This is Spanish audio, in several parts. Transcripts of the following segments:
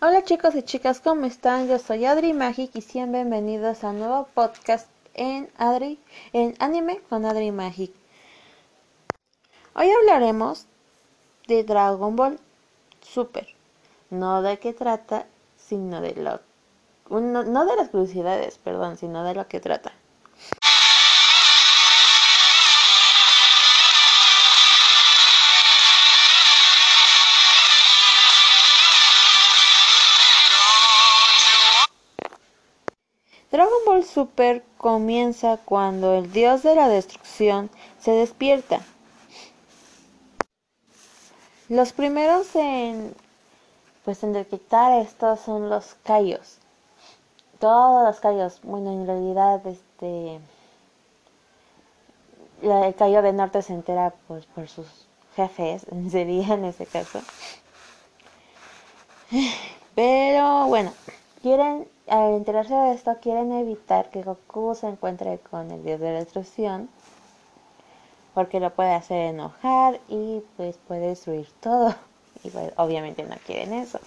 Hola chicos y chicas, ¿cómo están? Yo soy Adri Magic y sean bienvenidos a un nuevo podcast en Adri, en Anime con Adri Magic. Hoy hablaremos de Dragon Ball Super. No de qué trata, sino de lo no, no de las curiosidades, perdón, sino de lo que trata. Ball Super comienza cuando el dios de la destrucción se despierta. Los primeros en pues en detectar estos son los Kaios. Todos los Kaios, bueno, en realidad este el Kaio del Norte se entera pues por sus jefes, sería en ese caso. Pero bueno, quieren al enterarse de esto, quieren evitar que Goku se encuentre con el dios de la destrucción, porque lo puede hacer enojar y pues puede destruir todo. Y pues, obviamente no quieren eso.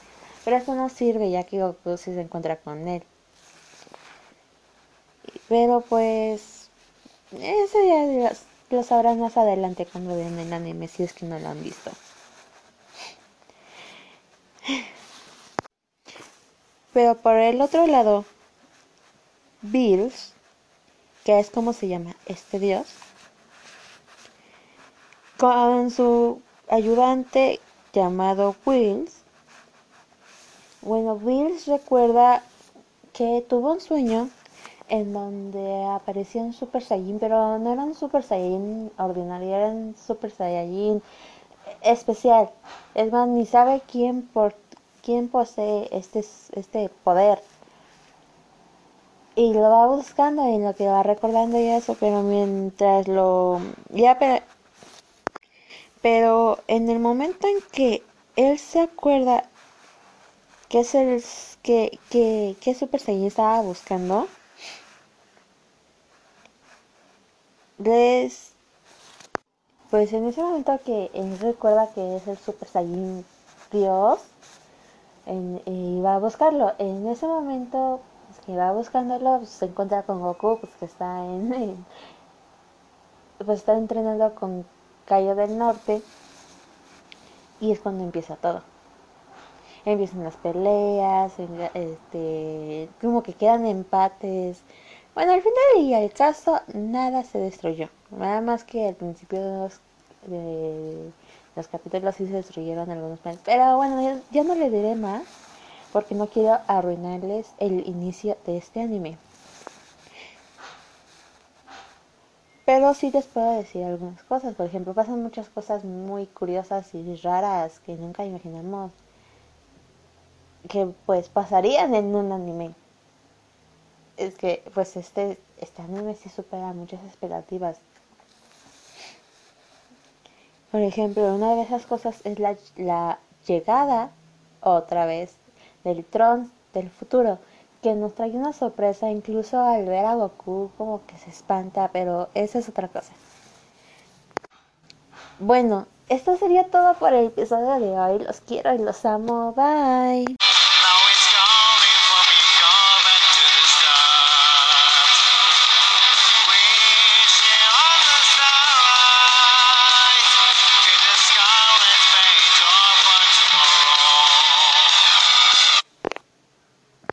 Pero eso no sirve ya que Goku sí se encuentra con él. Pero pues eso ya lo sabrán más adelante cuando vean el anime si es que no lo han visto. Pero por el otro lado, Bills, que es como se llama este dios, con su ayudante llamado Wills. Bueno, Wills recuerda que tuvo un sueño en donde apareció un Super Saiyan, pero no era un Super Saiyan ordinario, era un Super Saiyan especial. Es más, ni sabe quién por quién posee este, este poder. Y lo va buscando y lo que va recordando y eso, pero mientras lo... Ya, pero, pero en el momento en que él se acuerda que es el que, que, que Super Saiyan estaba buscando, les pues en ese momento que él recuerda que es el Super Saiyan Dios, y va a buscarlo. En ese momento pues, que va buscándolo, pues, se encuentra con Goku, pues que está en, pues está entrenando con Cayo del Norte y es cuando empieza todo. Empiezan las peleas, este, como que quedan empates. Bueno, al final y al caso nada se destruyó. Nada más que al principio de los, capítulos sí se destruyeron algunos planes. Pero bueno, ya, no le diré más porque no quiero arruinarles el inicio de este anime. Pero sí les puedo decir algunas cosas. Por ejemplo, pasan muchas cosas muy curiosas y raras que nunca imaginamos que pues pasarían en un anime. Es que pues este, este anime sí supera muchas expectativas. Por ejemplo, una de esas cosas es la, la llegada otra vez del Tron del futuro, que nos trae una sorpresa incluso al ver a Goku como que se espanta, pero esa es otra cosa. Bueno, esto sería todo por el episodio de hoy. Los quiero y los amo. Bye.